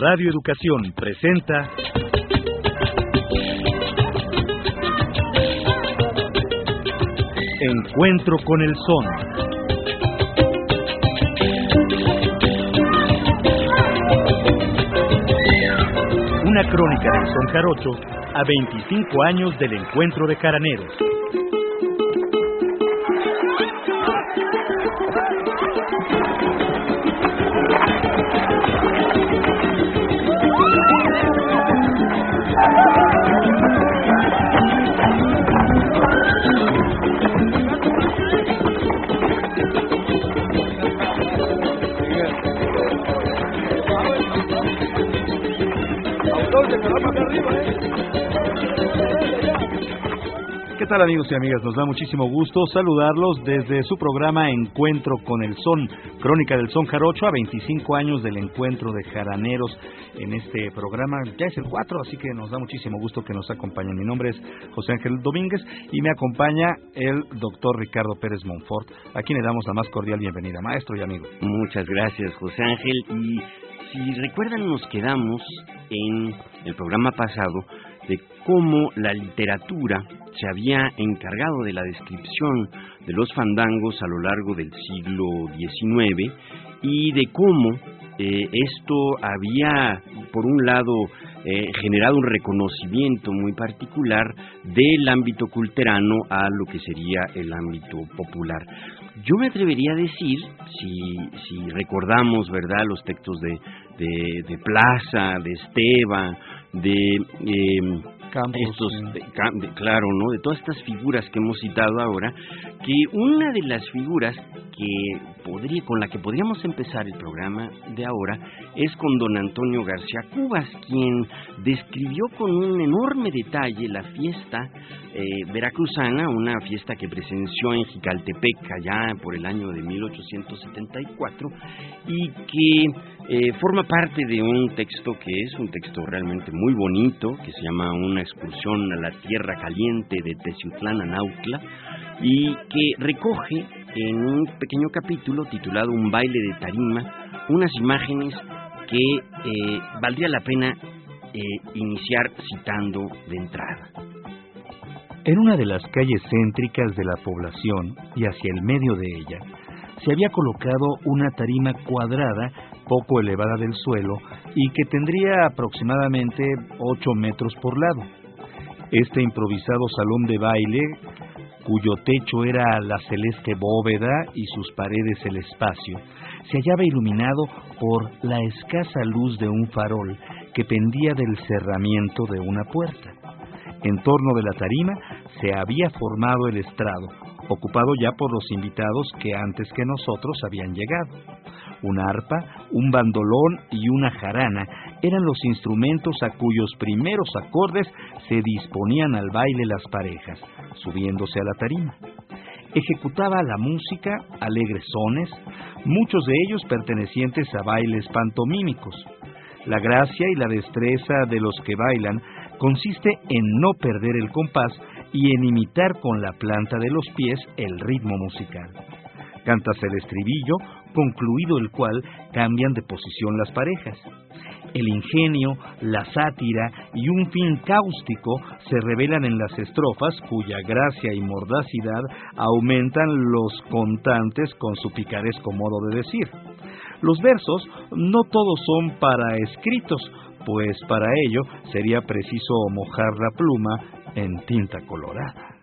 Radio Educación presenta Encuentro con el Son. Una crónica del Son Jarocho a 25 años del encuentro de caraneros. Tal amigos y amigas? Nos da muchísimo gusto saludarlos desde su programa Encuentro con el Son, Crónica del Son Jarocho, a 25 años del encuentro de jaraneros en este programa. Ya es el 4, así que nos da muchísimo gusto que nos acompañen. Mi nombre es José Ángel Domínguez y me acompaña el doctor Ricardo Pérez Monfort, a quien le damos la más cordial bienvenida, maestro y amigo. Muchas gracias, José Ángel. Y si recuerdan, nos quedamos en el programa pasado de cómo la literatura se había encargado de la descripción de los fandangos a lo largo del siglo XIX y de cómo eh, esto había, por un lado, eh, generado un reconocimiento muy particular del ámbito culterano a lo que sería el ámbito popular. Yo me atrevería a decir, si, si recordamos, ¿verdad?, los textos de, de, Plaza, de Esteban, de... Eh, estos, de, claro, ¿no? De todas estas figuras que hemos citado ahora, que una de las figuras que podría, con la que podríamos empezar el programa de ahora es con don Antonio García Cubas, quien describió con un enorme detalle la fiesta eh, veracruzana, una fiesta que presenció en Jicaltepec allá por el año de 1874 y que eh, forma parte de un texto que es un texto realmente muy bonito, que se llama Una excursión a la tierra caliente de Teciutlán a y que recoge en un pequeño capítulo titulado Un baile de tarima unas imágenes que eh, valdría la pena eh, iniciar citando de entrada. En una de las calles céntricas de la población y hacia el medio de ella, se había colocado una tarima cuadrada poco elevada del suelo y que tendría aproximadamente 8 metros por lado. Este improvisado salón de baile, cuyo techo era la celeste bóveda y sus paredes el espacio, se hallaba iluminado por la escasa luz de un farol que pendía del cerramiento de una puerta. En torno de la tarima se había formado el estrado, ocupado ya por los invitados que antes que nosotros habían llegado. Una arpa, un bandolón y una jarana eran los instrumentos a cuyos primeros acordes se disponían al baile las parejas, subiéndose a la tarima. Ejecutaba la música alegres sones, muchos de ellos pertenecientes a bailes pantomímicos. La gracia y la destreza de los que bailan consiste en no perder el compás y en imitar con la planta de los pies el ritmo musical. Cantas el estribillo, concluido el cual cambian de posición las parejas. El ingenio, la sátira y un fin cáustico se revelan en las estrofas cuya gracia y mordacidad aumentan los contantes con su picaresco modo de decir. Los versos no todos son para escritos, pues para ello sería preciso mojar la pluma en tinta colorada.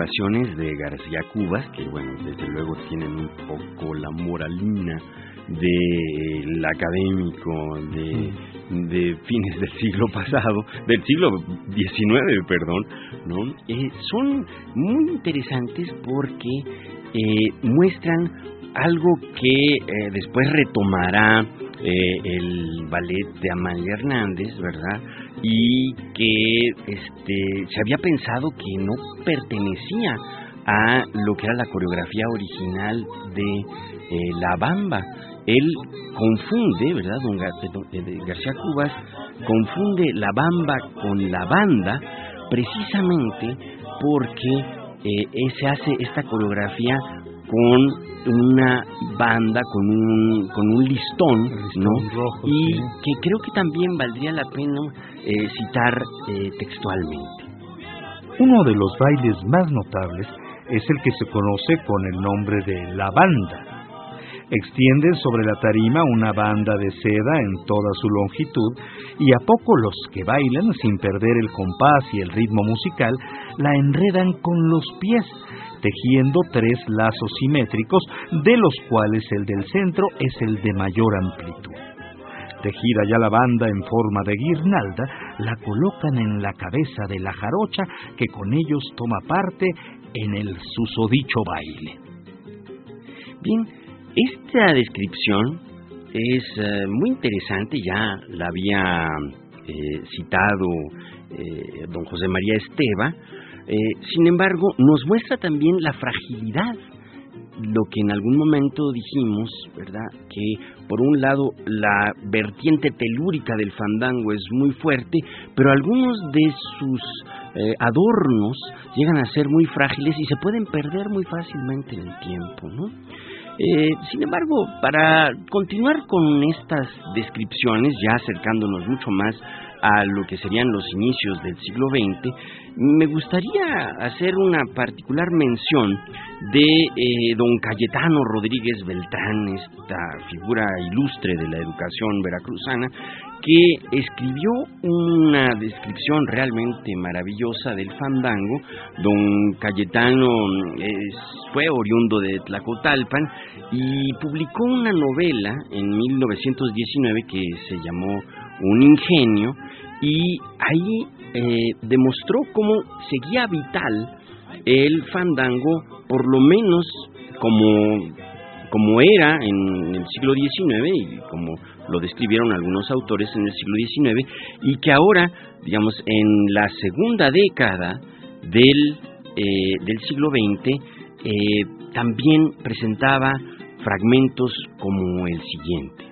Observaciones de García Cubas, que bueno, desde luego tienen un poco la moralina del académico de, de fines del siglo pasado, del siglo XIX, perdón, ¿no? Eh, son muy interesantes porque eh, muestran algo que eh, después retomará eh, el ballet de Amalia Hernández, ¿verdad? Y que este, se había pensado que no pertenecía a lo que era la coreografía original de eh, La Bamba. Él confunde, ¿verdad? Don, Gar- don- eh, García Cubas confunde La Bamba con la banda precisamente porque eh, eh, se hace esta coreografía con una banda, con un, con un listón, listón ¿no? rojo, y sí. que creo que también valdría la pena eh, citar eh, textualmente. Uno de los bailes más notables es el que se conoce con el nombre de la banda. Extienden sobre la tarima una banda de seda en toda su longitud y a poco los que bailan, sin perder el compás y el ritmo musical, la enredan con los pies, tejiendo tres lazos simétricos, de los cuales el del centro es el de mayor amplitud. Tejida ya la banda en forma de guirnalda, la colocan en la cabeza de la jarocha que con ellos toma parte en el susodicho baile. Bien, esta descripción es eh, muy interesante, ya la había eh, citado eh, don José María Esteva, eh, sin embargo nos muestra también la fragilidad, lo que en algún momento dijimos, ¿verdad? Que por un lado la vertiente telúrica del fandango es muy fuerte, pero algunos de sus eh, adornos llegan a ser muy frágiles y se pueden perder muy fácilmente en el tiempo, ¿no? Eh, sin embargo, para continuar con estas descripciones, ya acercándonos mucho más a lo que serían los inicios del siglo XX, me gustaría hacer una particular mención de eh, don Cayetano Rodríguez Beltrán, esta figura ilustre de la educación veracruzana, que escribió una descripción realmente maravillosa del fandango. Don Cayetano es- fue oriundo de Tlacotalpan y publicó una novela en 1919 que se llamó Un ingenio y ahí eh, demostró cómo seguía vital el fandango, por lo menos como, como era en el siglo XIX y como lo describieron algunos autores en el siglo XIX, y que ahora, digamos, en la segunda década del, eh, del siglo XX, eh, también presentaba fragmentos como el siguiente.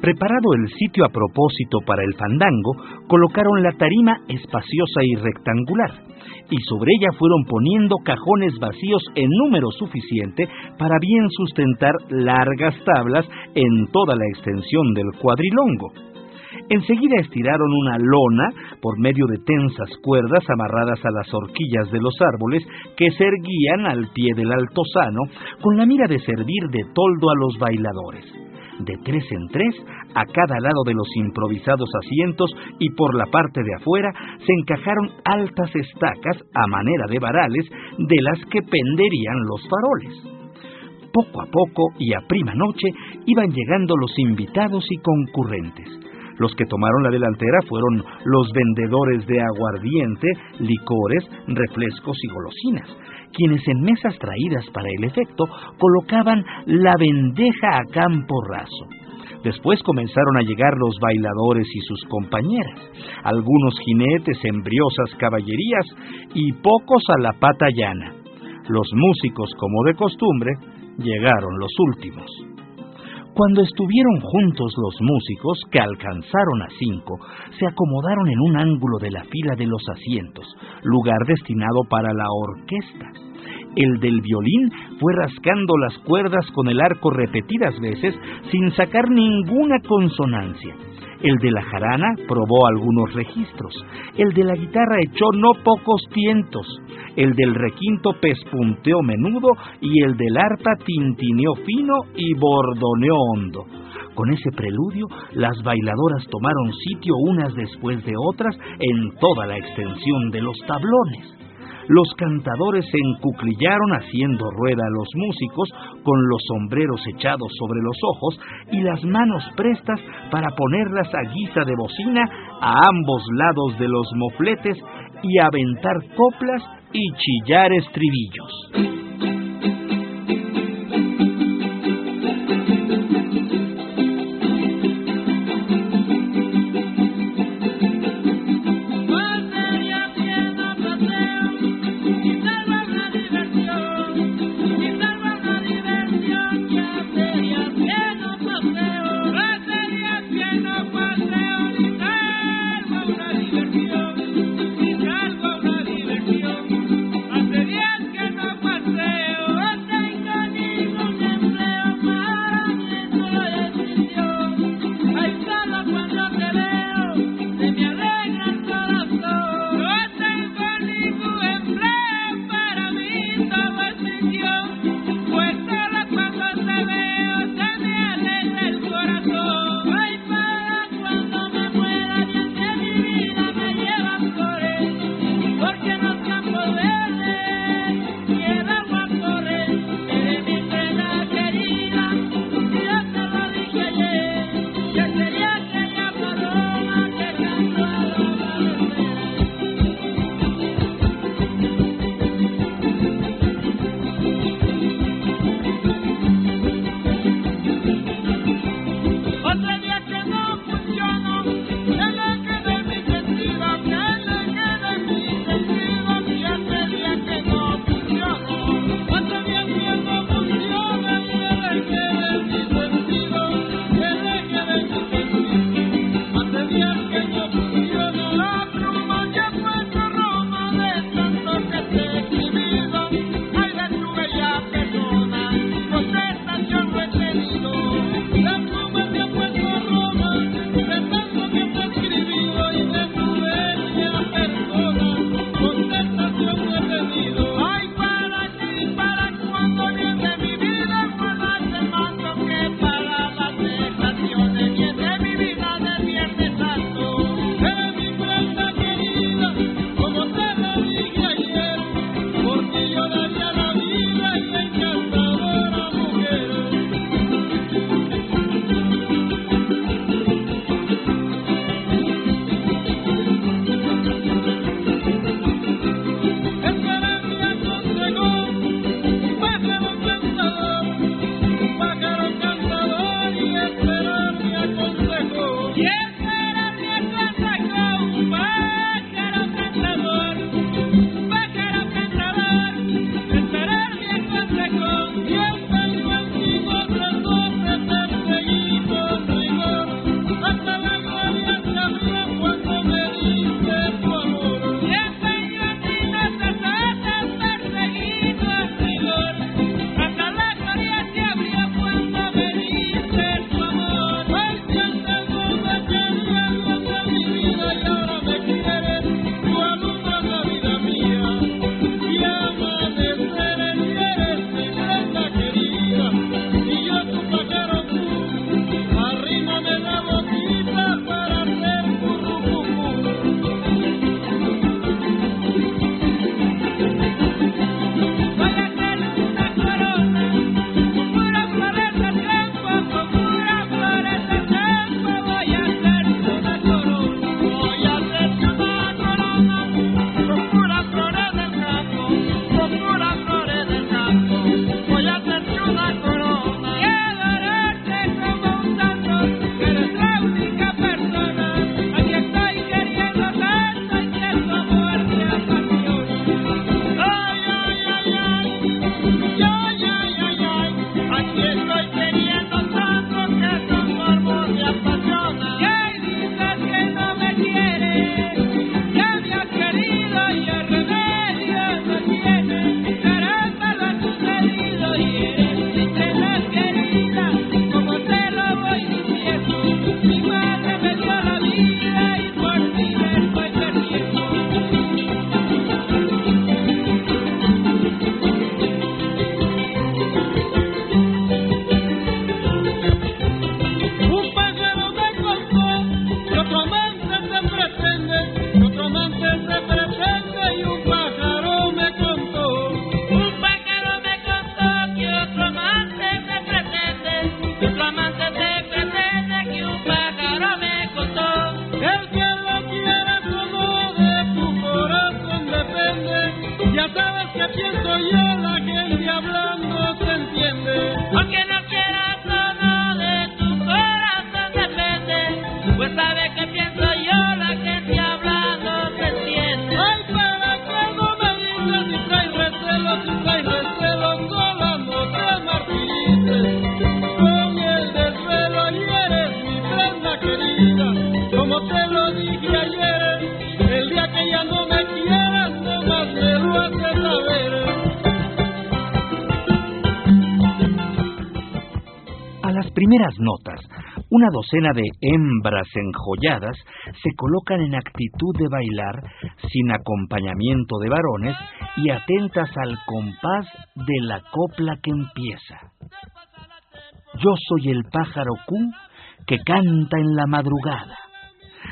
Preparado el sitio a propósito para el fandango, colocaron la tarima espaciosa y rectangular, y sobre ella fueron poniendo cajones vacíos en número suficiente para bien sustentar largas tablas en toda la extensión del cuadrilongo. Enseguida estiraron una lona por medio de tensas cuerdas amarradas a las horquillas de los árboles que se erguían al pie del altozano con la mira de servir de toldo a los bailadores. De tres en tres, a cada lado de los improvisados asientos y por la parte de afuera se encajaron altas estacas a manera de varales de las que penderían los faroles. Poco a poco y a prima noche iban llegando los invitados y concurrentes. Los que tomaron la delantera fueron los vendedores de aguardiente, licores, refrescos y golosinas, quienes en mesas traídas para el efecto colocaban la bendeja a campo raso. Después comenzaron a llegar los bailadores y sus compañeras, algunos jinetes en briosas caballerías y pocos a la pata llana. Los músicos, como de costumbre, llegaron los últimos. Cuando estuvieron juntos los músicos, que alcanzaron a cinco, se acomodaron en un ángulo de la fila de los asientos, lugar destinado para la orquesta. El del violín fue rascando las cuerdas con el arco repetidas veces sin sacar ninguna consonancia. El de la jarana probó algunos registros. El de la guitarra echó no pocos tientos. El del requinto pespunteó menudo y el del arpa tintineó fino y bordoneó hondo. Con ese preludio, las bailadoras tomaron sitio unas después de otras en toda la extensión de los tablones los cantadores se encuclillaron haciendo rueda a los músicos con los sombreros echados sobre los ojos y las manos prestas para ponerlas a guisa de bocina a ambos lados de los mofletes y aventar coplas y chillar estribillos. Docena de hembras enjolladas se colocan en actitud de bailar sin acompañamiento de varones y atentas al compás de la copla que empieza. Yo soy el pájaro Q que canta en la madrugada.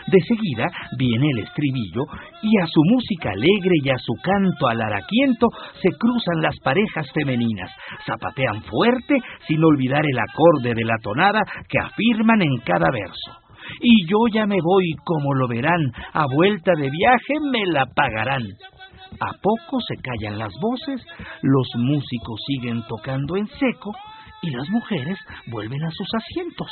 De seguida viene el estribillo y a su música alegre y a su canto alaraquiento se cruzan las parejas femeninas, zapatean fuerte sin olvidar el acorde de la tonada que afirman en cada verso. Y yo ya me voy, como lo verán, a vuelta de viaje me la pagarán. A poco se callan las voces, los músicos siguen tocando en seco y las mujeres vuelven a sus asientos.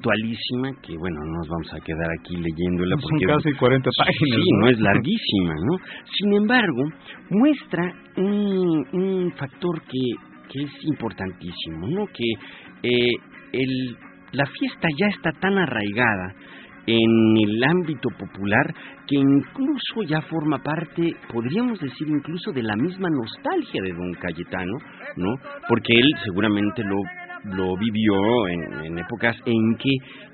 Puntualísima que, bueno, no nos vamos a quedar aquí leyéndola porque... Son casi 40 páginas. Sí, no, es larguísima, ¿no? Sin embargo, muestra un, un factor que, que es importantísimo, ¿no? Que eh, el, la fiesta ya está tan arraigada en el ámbito popular que incluso ya forma parte, podríamos decir incluso de la misma nostalgia de don Cayetano, ¿no? Porque él seguramente lo lo vivió en, en, épocas en que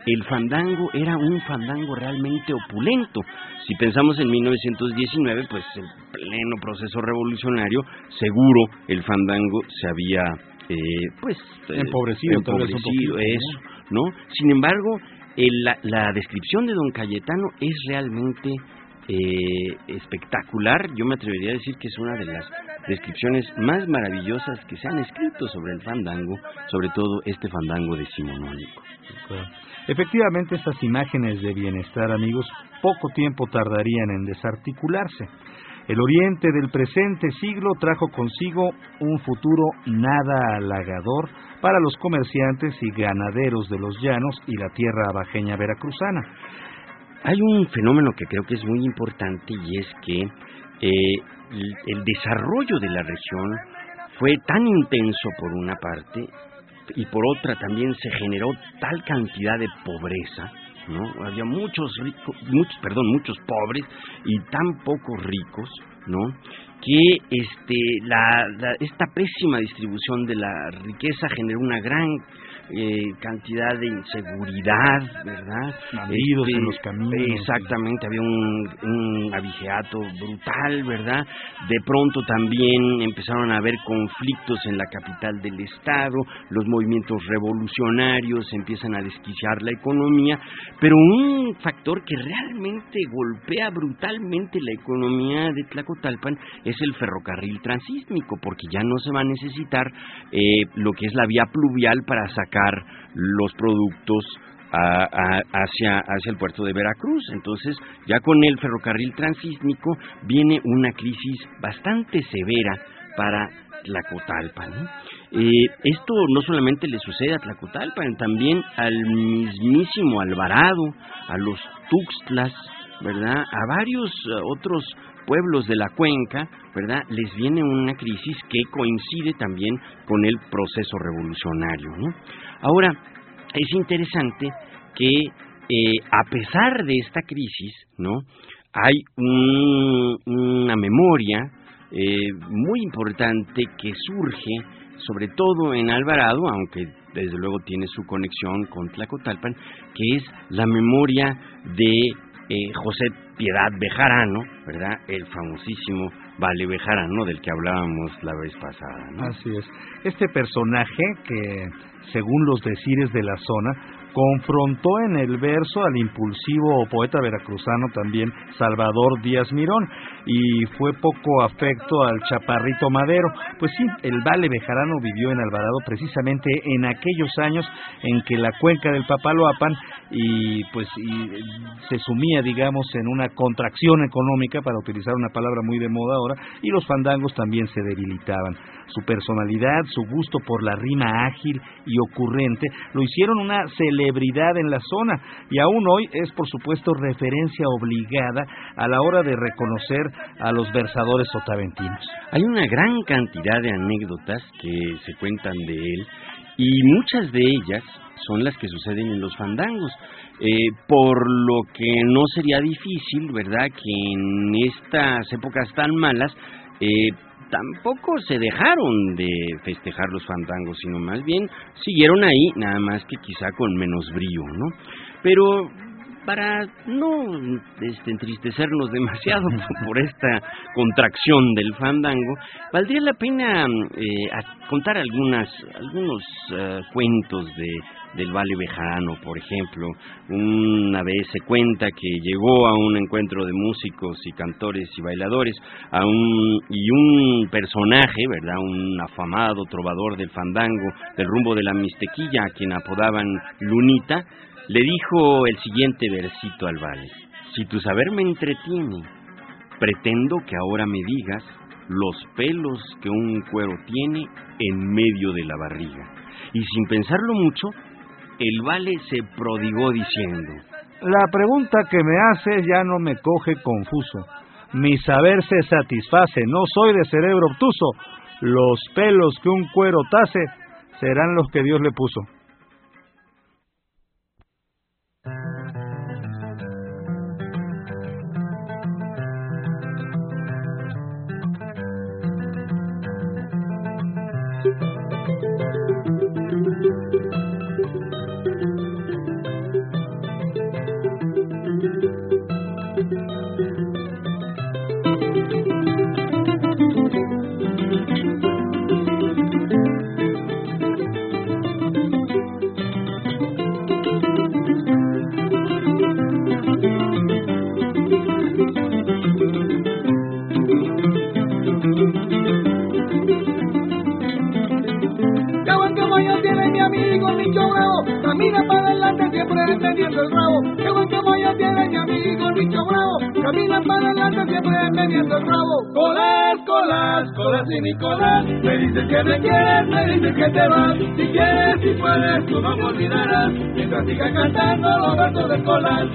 el fandango era un fandango realmente opulento. Si pensamos en 1919, pues en pleno proceso revolucionario, seguro el fandango se había eh, pues empobrecido, empobrecido eso, ¿no? Sin embargo, el, la, la descripción de don Cayetano es realmente eh, espectacular. Yo me atrevería a decir que es una de las descripciones más maravillosas que se han escrito sobre el fandango, sobre todo este fandango decimonónico. Efectivamente, estas imágenes de bienestar, amigos, poco tiempo tardarían en desarticularse. El oriente del presente siglo trajo consigo un futuro nada halagador para los comerciantes y ganaderos de los llanos y la tierra abajeña veracruzana. Hay un fenómeno que creo que es muy importante y es que eh, el desarrollo de la región fue tan intenso por una parte y por otra también se generó tal cantidad de pobreza, ¿no? Había muchos ricos, muchos, perdón, muchos pobres y tan pocos ricos, ¿no? Que este la, la, esta pésima distribución de la riqueza generó una gran eh, cantidad de inseguridad, ¿verdad? Bandidos este, en los caminos. Exactamente, había un, un abigeato brutal, ¿verdad? De pronto también empezaron a haber conflictos en la capital del estado, los movimientos revolucionarios empiezan a desquiciar la economía, pero un factor que realmente golpea brutalmente la economía de Tlacotalpan es el ferrocarril transísmico, porque ya no se va a necesitar eh, lo que es la vía pluvial para sacar los productos a, a, hacia, hacia el puerto de Veracruz. Entonces, ya con el ferrocarril transísmico viene una crisis bastante severa para Tlacotalpan. Eh, esto no solamente le sucede a Tlacotalpan, también al mismísimo Alvarado, a los Tuxtlas, ¿verdad? A varios uh, otros pueblos de la cuenca, ¿verdad? Les viene una crisis que coincide también con el proceso revolucionario, ¿no? Ahora, es interesante que eh, a pesar de esta crisis, ¿no? Hay un, una memoria eh, muy importante que surge sobre todo en Alvarado, aunque desde luego tiene su conexión con Tlacotalpan, que es la memoria de eh, José Piedad Bejarano, ¿verdad? El famosísimo Vale Bejarano del que hablábamos la vez pasada, ¿no? Así es. Este personaje que, según los decires de la zona, confrontó en el verso al impulsivo poeta veracruzano también Salvador Díaz Mirón y fue poco afecto al chaparrito Madero. Pues sí, el Vale Bejarano vivió en Alvarado precisamente en aquellos años en que la cuenca del Papaloapan y pues y se sumía digamos en una contracción económica para utilizar una palabra muy de moda ahora y los fandangos también se debilitaban. Su personalidad, su gusto por la rima ágil y ocurrente lo hicieron una celebridad en la zona y aún hoy es por supuesto referencia obligada a la hora de reconocer a los versadores sotaventinos. Hay una gran cantidad de anécdotas que se cuentan de él y muchas de ellas son las que suceden en los fandangos. Eh, por lo que no sería difícil, ¿verdad?, que en estas épocas tan malas eh, tampoco se dejaron de festejar los fandangos, sino más bien siguieron ahí, nada más que quizá con menos brío, ¿no? Pero para no este, entristecernos demasiado por esta contracción del fandango, valdría la pena eh, contar algunas algunos uh, cuentos de del Valle Bejarano, por ejemplo. Una vez se cuenta que llegó a un encuentro de músicos y cantores y bailadores a un, y un personaje, ¿verdad? Un afamado trovador del fandango, del rumbo de la Mistequilla, a quien apodaban Lunita, le dijo el siguiente versito al Vale. Si tu saber me entretiene, pretendo que ahora me digas los pelos que un cuero tiene en medio de la barriga. Y sin pensarlo mucho, el vale se prodigó diciendo, La pregunta que me haces ya no me coge confuso. Mi saber se satisface, no soy de cerebro obtuso. Los pelos que un cuero tase serán los que Dios le puso. Que me quieres, me dices que te vas. Si quieres, si puedes, tú no me olvidarás. Mientras siga cantando los versos de colas.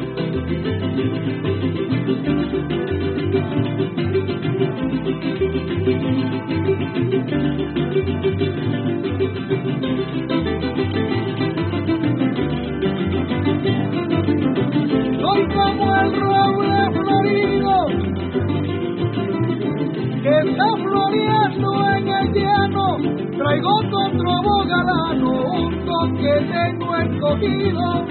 Un don que tengo escogido,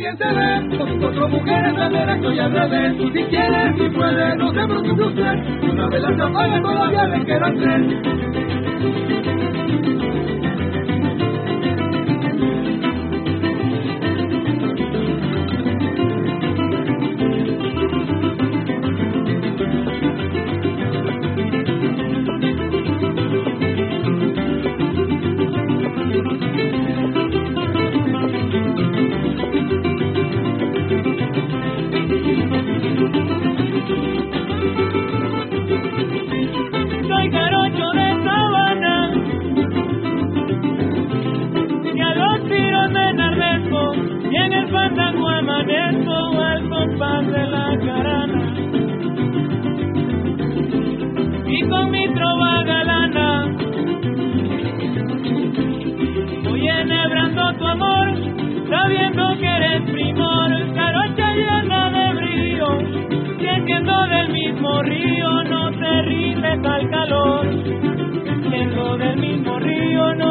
alguien se ve, cuatro mujeres al derecho y al revés. Si quieres, si puedes, no se preocupe usted, una vez las apaga todavía le quedan tres. Siendo del mismo río no te rindes al calor. Siendo del mismo río no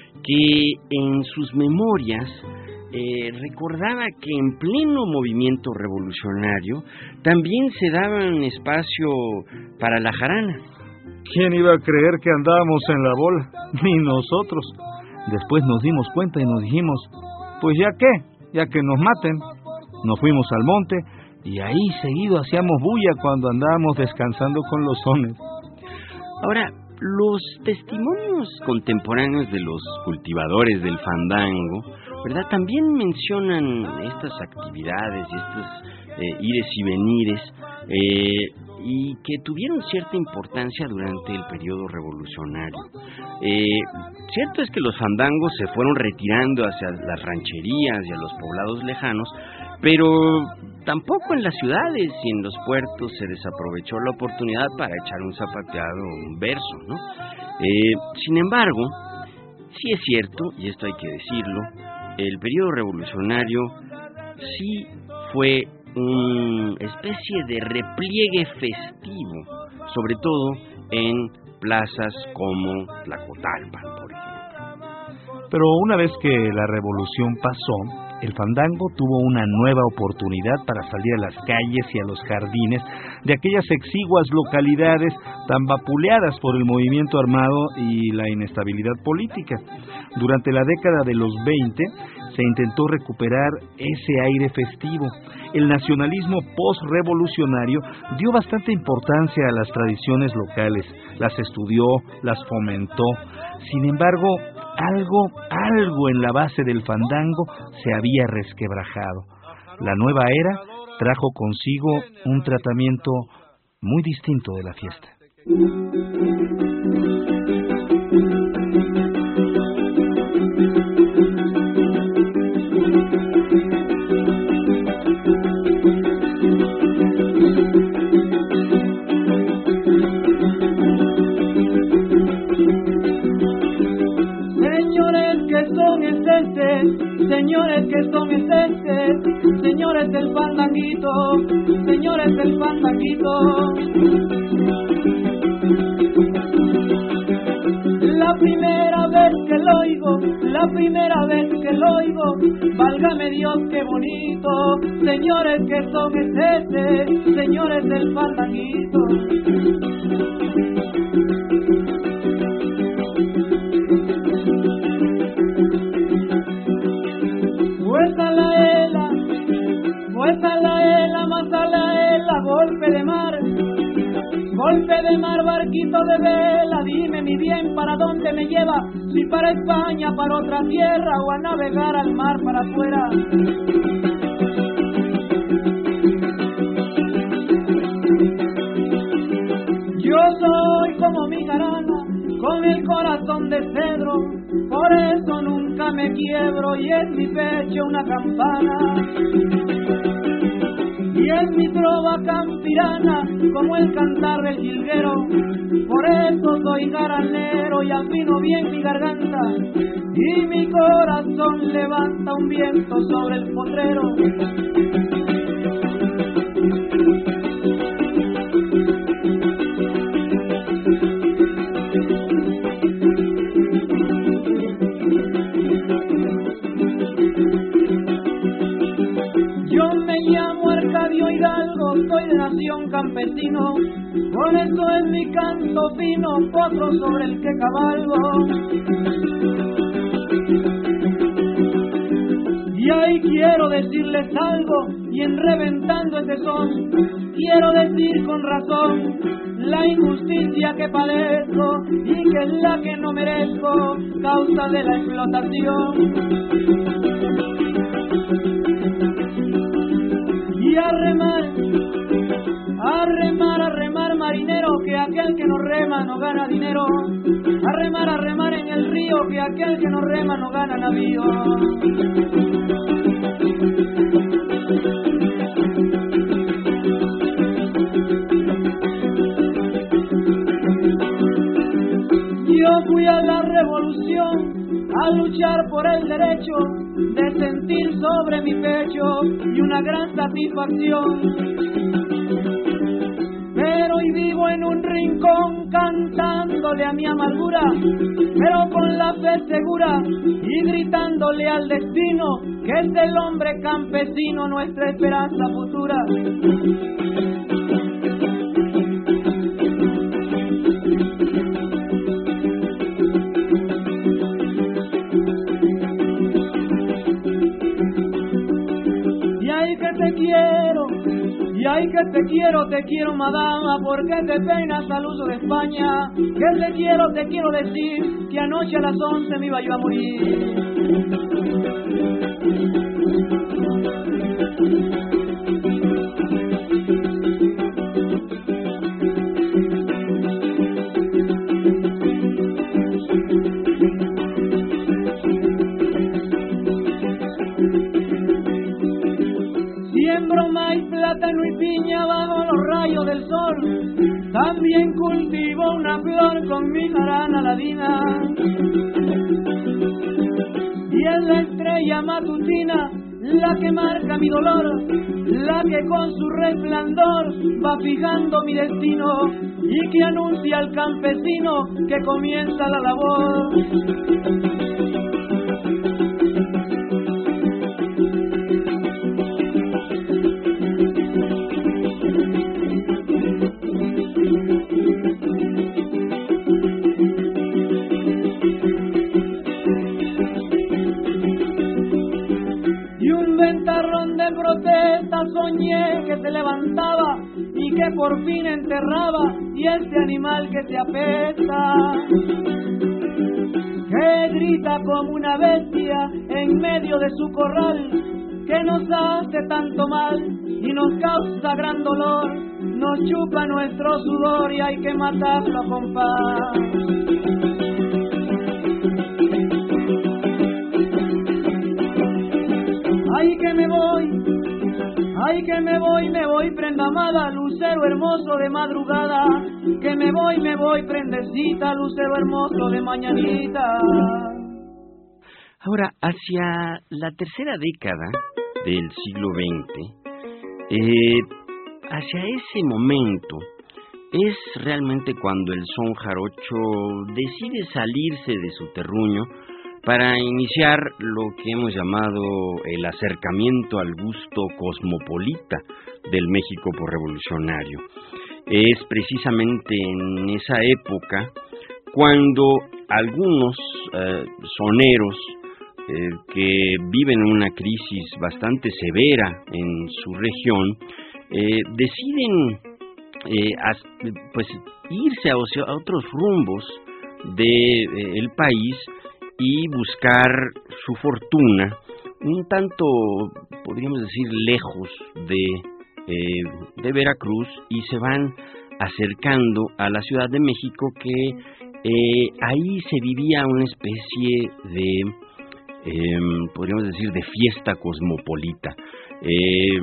que en sus memorias eh, recordaba que en pleno movimiento revolucionario también se daba un espacio para la jarana. ¿Quién iba a creer que andábamos en la bola? Ni nosotros. Después nos dimos cuenta y nos dijimos, pues ya qué, ya que nos maten. Nos fuimos al monte y ahí seguido hacíamos bulla cuando andábamos descansando con los sones. Ahora, los testimonios contemporáneos de los cultivadores del fandango, ¿verdad? También mencionan estas actividades y estos eh, ires y venires eh, y que tuvieron cierta importancia durante el periodo revolucionario. Eh, cierto es que los fandangos se fueron retirando hacia las rancherías y a los poblados lejanos, pero tampoco en las ciudades y en los puertos se desaprovechó la oportunidad para echar un zapateado un verso, ¿no? Eh, sin embargo, sí es cierto, y esto hay que decirlo, el periodo revolucionario sí fue una especie de repliegue festivo, sobre todo en plazas como Tlacotalpan, por ejemplo. Pero una vez que la revolución pasó, el fandango tuvo una nueva oportunidad para salir a las calles y a los jardines de aquellas exiguas localidades tan vapuleadas por el movimiento armado y la inestabilidad política. Durante la década de los 20 se intentó recuperar ese aire festivo. El nacionalismo postrevolucionario dio bastante importancia a las tradiciones locales, las estudió, las fomentó. Sin embargo, algo, algo en la base del fandango se había resquebrajado. La nueva era trajo consigo un tratamiento muy distinto de la fiesta. Señores que son esentes, señores del fandanguito, señores del fandanguito. La primera vez que lo oigo, la primera vez que lo oigo, válgame Dios qué bonito, señores que son esentes, señores del fandanguito. De vela, dime mi bien para dónde me lleva, si para España, para otra tierra o a navegar al mar para afuera. Yo soy como mi jarana, con el corazón de cedro, por eso nunca me quiebro y es mi pecho una campana. Y es mi trova campirana como el cantar del jilguero, eso soy garanero y afino bien mi garganta y mi corazón levanta un viento sobre el potrero. campesino, con eso es mi canto fino, potro sobre el que cabalgo. Y ahí quiero decirles algo, y en reventando este son, quiero decir con razón la injusticia que padezco y que es la que no merezco, causa de la explotación. Que aquel que no rema no gana dinero. A remar, a remar en el río, que aquel que no rema no gana navío. Yo fui a la revolución a luchar por el derecho de sentir sobre mi pecho y una gran satisfacción rincón cantándole a mi amargura, pero con la fe segura y gritándole al destino que es el hombre campesino nuestra esperanza futura. Que te quiero, te quiero madama, porque te peinas al uso de España. Que te quiero, te quiero decir, que anoche a las once me iba yo a morir. Es la estrella matutina la que marca mi dolor, la que con su resplandor va fijando mi destino y que anuncia al campesino que comienza la labor. Animal que se apesta, que grita como una bestia en medio de su corral, que nos hace tanto mal y nos causa gran dolor, nos chupa nuestro sudor y hay que matarlo con paz. Ay que me voy, me voy prenda amada, lucero hermoso de madrugada, que me voy, me voy, prendecita, lucero hermoso de mañanita. Ahora, hacia la tercera década del siglo XX, eh, hacia ese momento, es realmente cuando el son jarocho decide salirse de su terruño para iniciar lo que hemos llamado el acercamiento al gusto cosmopolita del México por revolucionario. Es precisamente en esa época cuando algunos eh, soneros eh, que viven una crisis bastante severa en su región eh, deciden pues irse a, otros rumbos del país y buscar su fortuna un tanto, podríamos decir, lejos de de Veracruz y se van acercando a la Ciudad de México que eh, ahí se vivía una especie de, em, podríamos decir, de fiesta cosmopolita. Eh,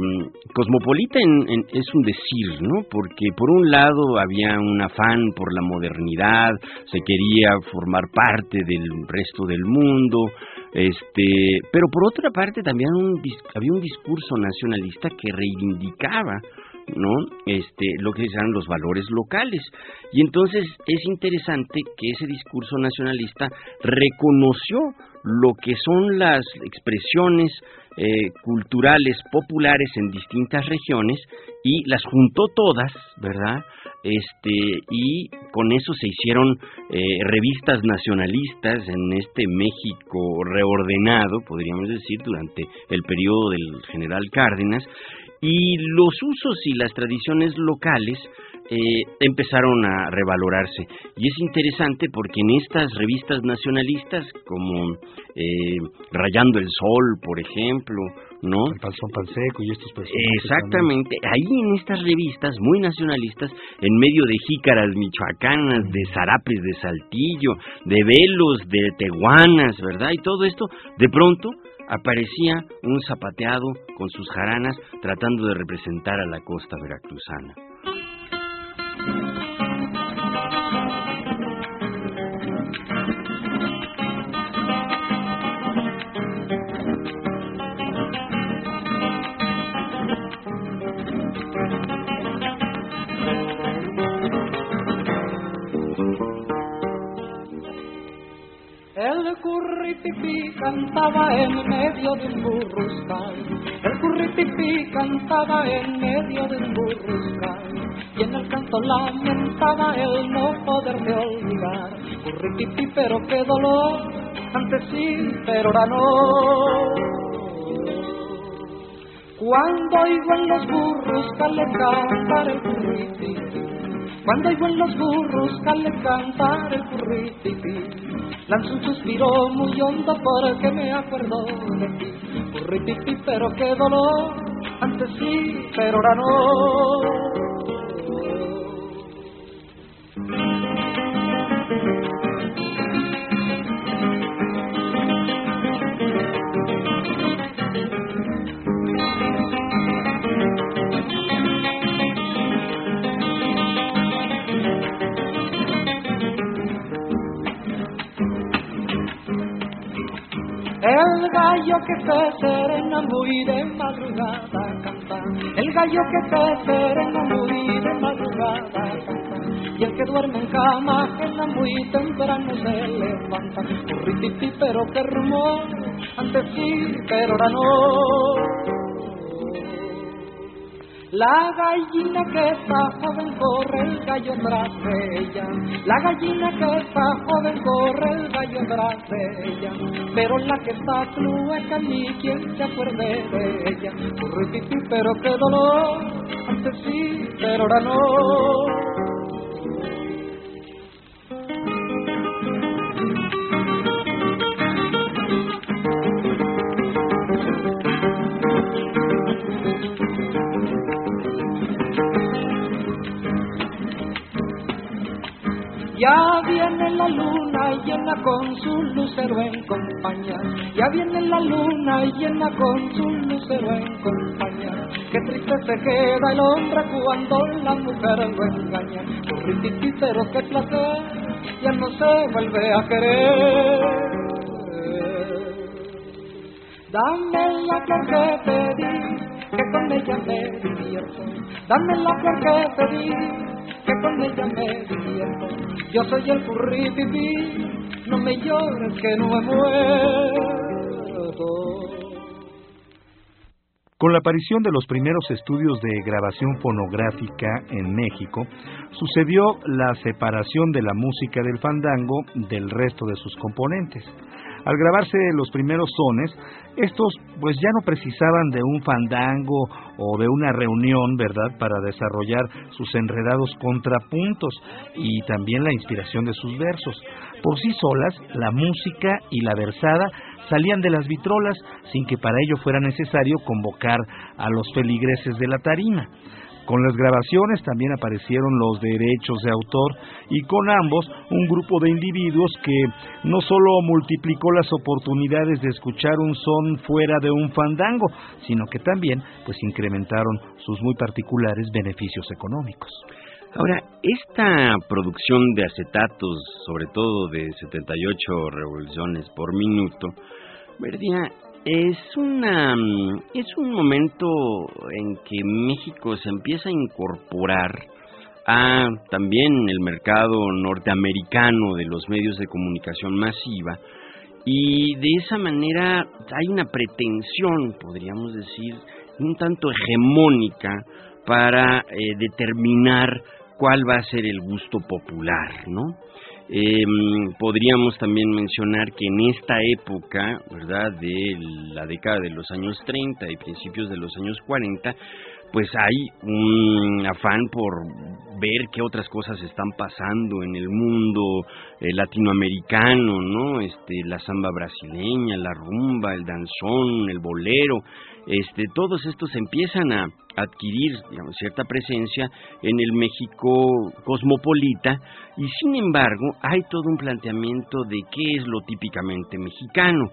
cosmopolita es un decir, ¿no? Porque por un lado había un afán por la modernidad, se quería formar parte del resto del mundo, este, pero por otra parte también había un discurso nacionalista que reivindicaba ¿no? Este, lo que eran los valores locales. Y entonces es interesante que ese discurso nacionalista reconoció lo que son las expresiones eh, culturales populares en distintas regiones y las juntó todas, ¿verdad? Este, y con eso se hicieron eh, revistas nacionalistas en este México reordenado, podríamos decir, durante el periodo del general Cárdenas, y los usos y las tradiciones locales eh, empezaron a revalorarse. Y es interesante porque en estas revistas nacionalistas, como eh, Rayando el Sol, por ejemplo, ¿no? El Panseco y estos personajes. Exactamente. Ahí en estas revistas muy nacionalistas, en medio de jícaras michoacanas, de zarapes de saltillo, de velos, de teguanas, ¿verdad? Y todo esto, de pronto aparecía un zapateado con sus jaranas tratando de representar a la costa veracruzana. Curritipi cantaba en medio de un burruscal. El curritipi cantaba en medio de un burruscal. Y en el canto lamentaba el no poderme olvidar. Curritipi, pero qué dolor, antes sí, pero ahora no. Cuando oigo en los burros cantar el curritipi, cuando oigo en los burros cantar el curritipi, Lanzo un suspiro muy hondo porque me acuerdo de ti. Curritipi, pero qué dolor, antes sí, pero ahora no. El gallo que se serena muy de madrugada canta. El gallo que se serena muy de madrugada canta. Y el que duerme en cama la muy temprano se levanta. Curritipi, pero que rumor, antes sí, pero ahora no. La gallina que está joven corre el gallo ella. La gallina que está joven corre el gallo ella. Pero la que está clueca ni quien se acuerde de ella. Corre pero qué dolor. Antes sí, pero ahora no. La luna llena con su lucero en compañía. Ya viene la luna llena con su lucero en compañía. Qué triste se queda el hombre cuando la mujer lo engaña. Corrititi, pero qué placer, ya no se vuelve a querer. Dame la flor que te di, que con ella me divierto. Dame la flor que te di, con la aparición de los primeros estudios de grabación fonográfica en México, sucedió la separación de la música del fandango del resto de sus componentes. Al grabarse los primeros sones, estos pues ya no precisaban de un fandango o de una reunión, ¿verdad?, para desarrollar sus enredados contrapuntos y también la inspiración de sus versos. Por sí solas, la música y la versada salían de las vitrolas sin que para ello fuera necesario convocar a los feligreses de la tarima. Con las grabaciones también aparecieron los derechos de autor y con ambos un grupo de individuos que no solo multiplicó las oportunidades de escuchar un son fuera de un fandango, sino que también pues incrementaron sus muy particulares beneficios económicos. Ahora, esta producción de acetatos, sobre todo de 78 revoluciones por minuto, ¿verdad? Es una es un momento en que México se empieza a incorporar a también el mercado norteamericano de los medios de comunicación masiva y de esa manera hay una pretensión, podríamos decir, un tanto hegemónica para eh, determinar cuál va a ser el gusto popular, ¿no? Em, podríamos también mencionar que en esta época, ¿verdad?, de la década de los años 30 y principios de los años 40, pues hay un afán por ver qué otras cosas están pasando en el mundo eh, latinoamericano, ¿no? Este, la samba brasileña, la rumba, el danzón, el bolero, este, todos estos empiezan a adquirir digamos, cierta presencia en el México cosmopolita y sin embargo hay todo un planteamiento de qué es lo típicamente mexicano.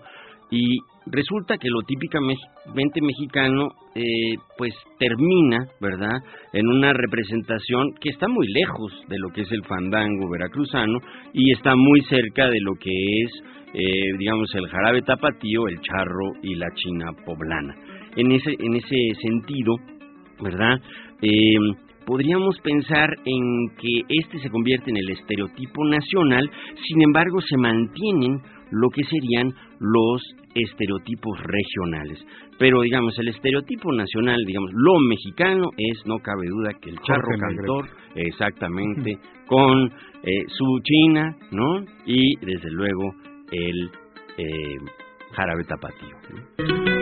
Y resulta que lo típicamente mexicano eh, pues termina verdad en una representación que está muy lejos de lo que es el fandango veracruzano y está muy cerca de lo que es eh, digamos el jarabe tapatío el charro y la china poblana en ese, en ese sentido, ¿verdad? Eh, podríamos pensar en que este se convierte en el estereotipo nacional, sin embargo se mantienen lo que serían los estereotipos regionales. Pero digamos, el estereotipo nacional, digamos, lo mexicano es, no cabe duda, que el charro cantor, exactamente, con eh, su china, ¿no? Y desde luego el eh, jarabe tapatío.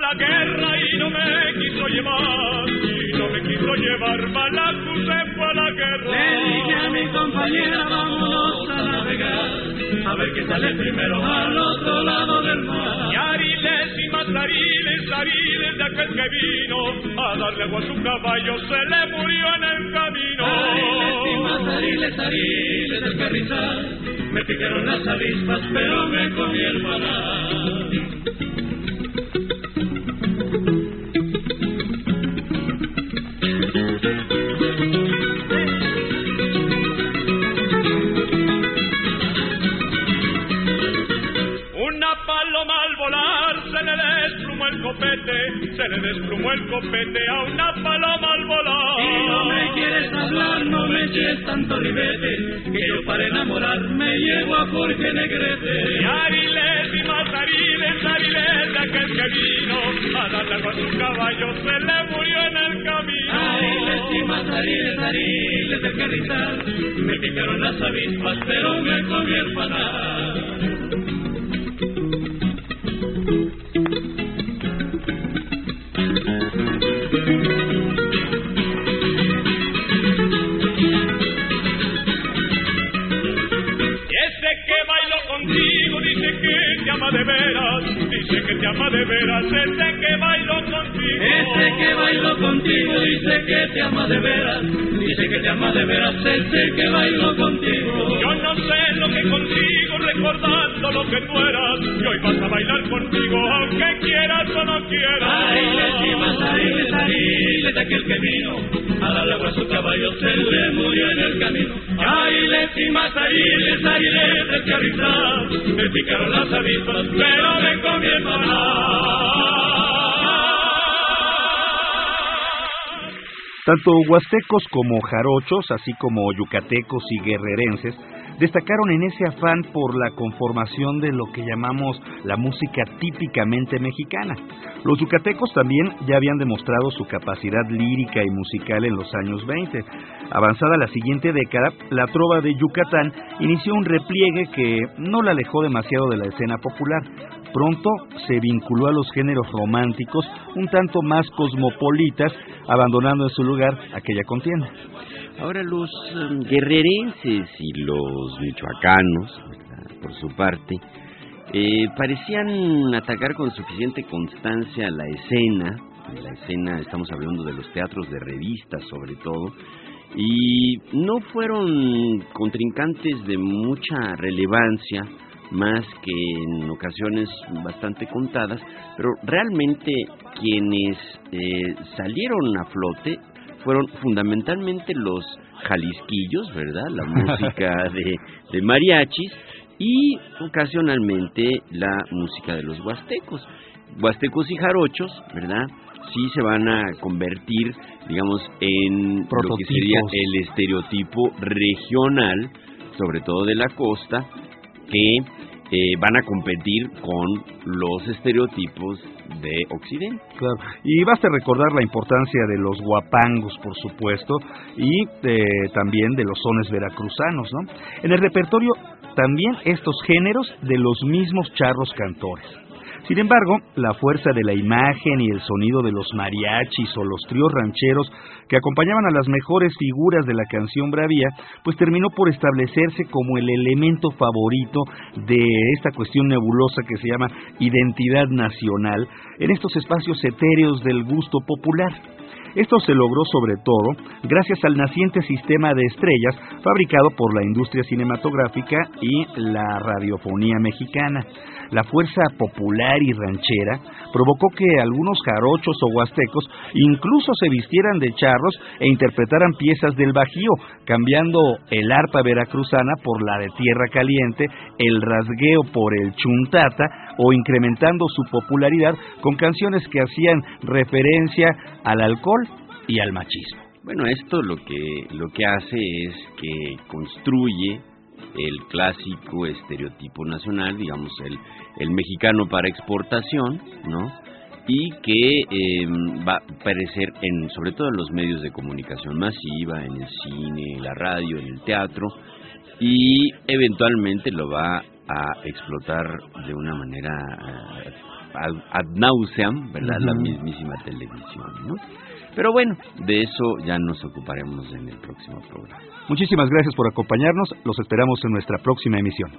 La guerra y no me quiso llevar, y no me quiso llevar, Malacu se fue a la guerra. Le dije a mi compañera, vámonos a navegar, a ver qué sale primero al otro lado del mar. Y ariles y matariles, ariles de aquel que vino, a darle agua a su caballo, se le murió en el camino. Ariles y matariles, ariles del carrizal, me picaron las avispas, pero me comí el maná. Copete a una paloma al volar. Si no me quieres hablar, no me eches tanto ribete, que yo para enamorarme llevo a Jorge Negrete. Y ariles y ariles de aquel que vino, a darle con su caballo se le murió en el camino. Ariles y más ariles, ariles de carrizal, me picaron las avispas, pero me comí el panal. Que vino, a la legua su caballo se le murió en el camino. Ariles y más ariles, ariles de que me picaron las avispas pero me comienzo Tanto huastecos como jarochos, así como yucatecos y guerrerenses, destacaron en ese afán por la conformación de lo que llamamos la música típicamente mexicana. Los yucatecos también ya habían demostrado su capacidad lírica y musical en los años 20. Avanzada la siguiente década, la trova de Yucatán inició un repliegue que no la alejó demasiado de la escena popular. Pronto se vinculó a los géneros románticos un tanto más cosmopolitas, abandonando en su lugar aquella contienda. Ahora los em, guerrerenses y los michoacanos, por su parte, eh, parecían atacar con suficiente constancia la escena, la escena estamos hablando de los teatros de revistas sobre todo, y no fueron contrincantes de mucha relevancia, más que en ocasiones bastante contadas, pero realmente quienes eh, salieron a flote fueron fundamentalmente los jalisquillos, ¿verdad? La música de, de mariachis y ocasionalmente la música de los huastecos. Huastecos y jarochos, ¿verdad? Sí se van a convertir, digamos, en lo que sería el estereotipo regional, sobre todo de la costa, que eh, van a competir con los estereotipos de Occidente. Y basta recordar la importancia de los guapangos, por supuesto, y eh, también de los sones veracruzanos, ¿no? En el repertorio también estos géneros de los mismos charros cantores. Sin embargo, la fuerza de la imagen y el sonido de los mariachis o los tríos rancheros que acompañaban a las mejores figuras de la canción Bravía, pues terminó por establecerse como el elemento favorito de esta cuestión nebulosa que se llama identidad nacional en estos espacios etéreos del gusto popular. Esto se logró sobre todo gracias al naciente sistema de estrellas fabricado por la industria cinematográfica y la radiofonía mexicana. La fuerza popular y ranchera provocó que algunos jarochos o huastecos incluso se vistieran de charros e interpretaran piezas del Bajío, cambiando el arpa veracruzana por la de tierra caliente, el rasgueo por el chuntata o incrementando su popularidad con canciones que hacían referencia al alcohol y al machismo. Bueno, esto lo que lo que hace es que construye el clásico estereotipo nacional, digamos el, el mexicano para exportación, ¿no? Y que em, va a aparecer en, sobre todo en los medios de comunicación masiva, en el cine, en la radio, en el teatro, y eventualmente lo va a explotar de una manera eh, ad, nauseam, ¿verdad? La mismísima televisión, ¿no? Pero bueno, de eso ya nos ocuparemos en el próximo programa. Muchísimas gracias por acompañarnos. Los esperamos en nuestra próxima emisión.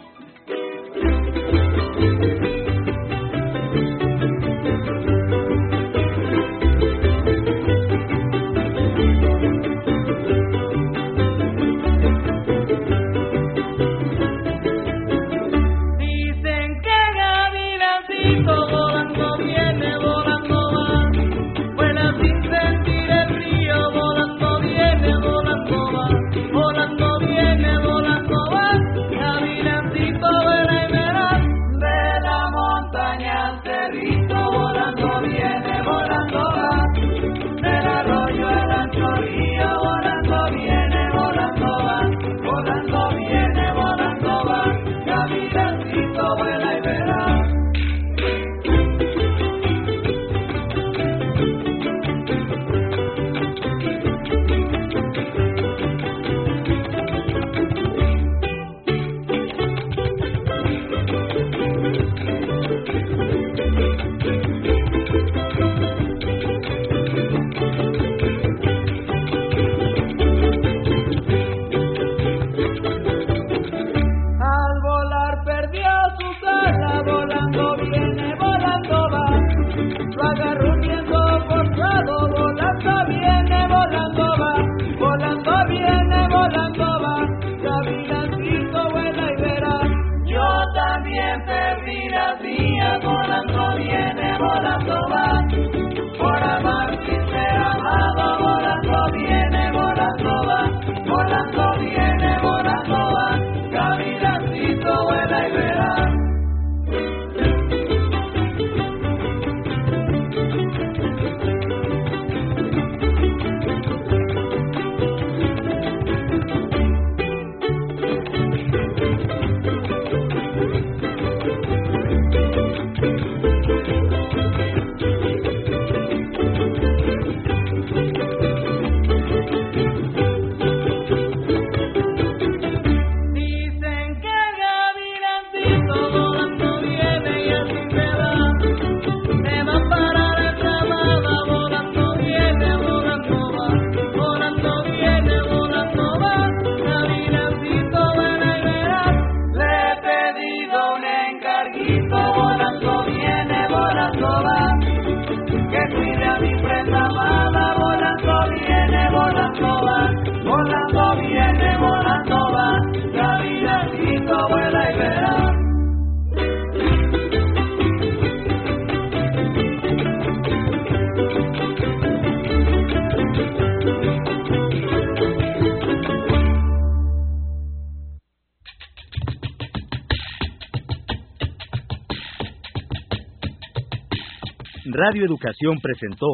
Radio Educación presentó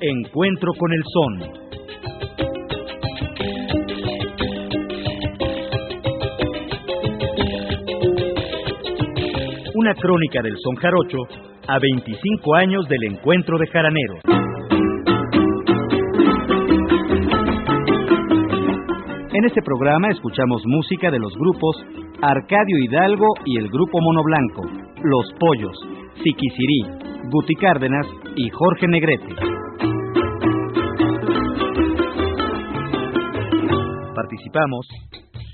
Encuentro con el Son. Una crónica del son jarocho a 25 años del encuentro de jaraneros. En este programa escuchamos música de los grupos Arcadio Hidalgo y el grupo Mono Blanco, Los Pollos, Siquisirí, Guti Cárdenas y Jorge Negrete. Participamos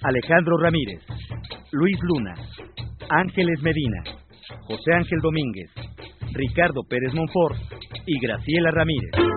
Alejandro Ramírez, Luis Luna, Ángeles Medina, José Ángel Domínguez, Ricardo Pérez Monfort y Graciela Ramírez.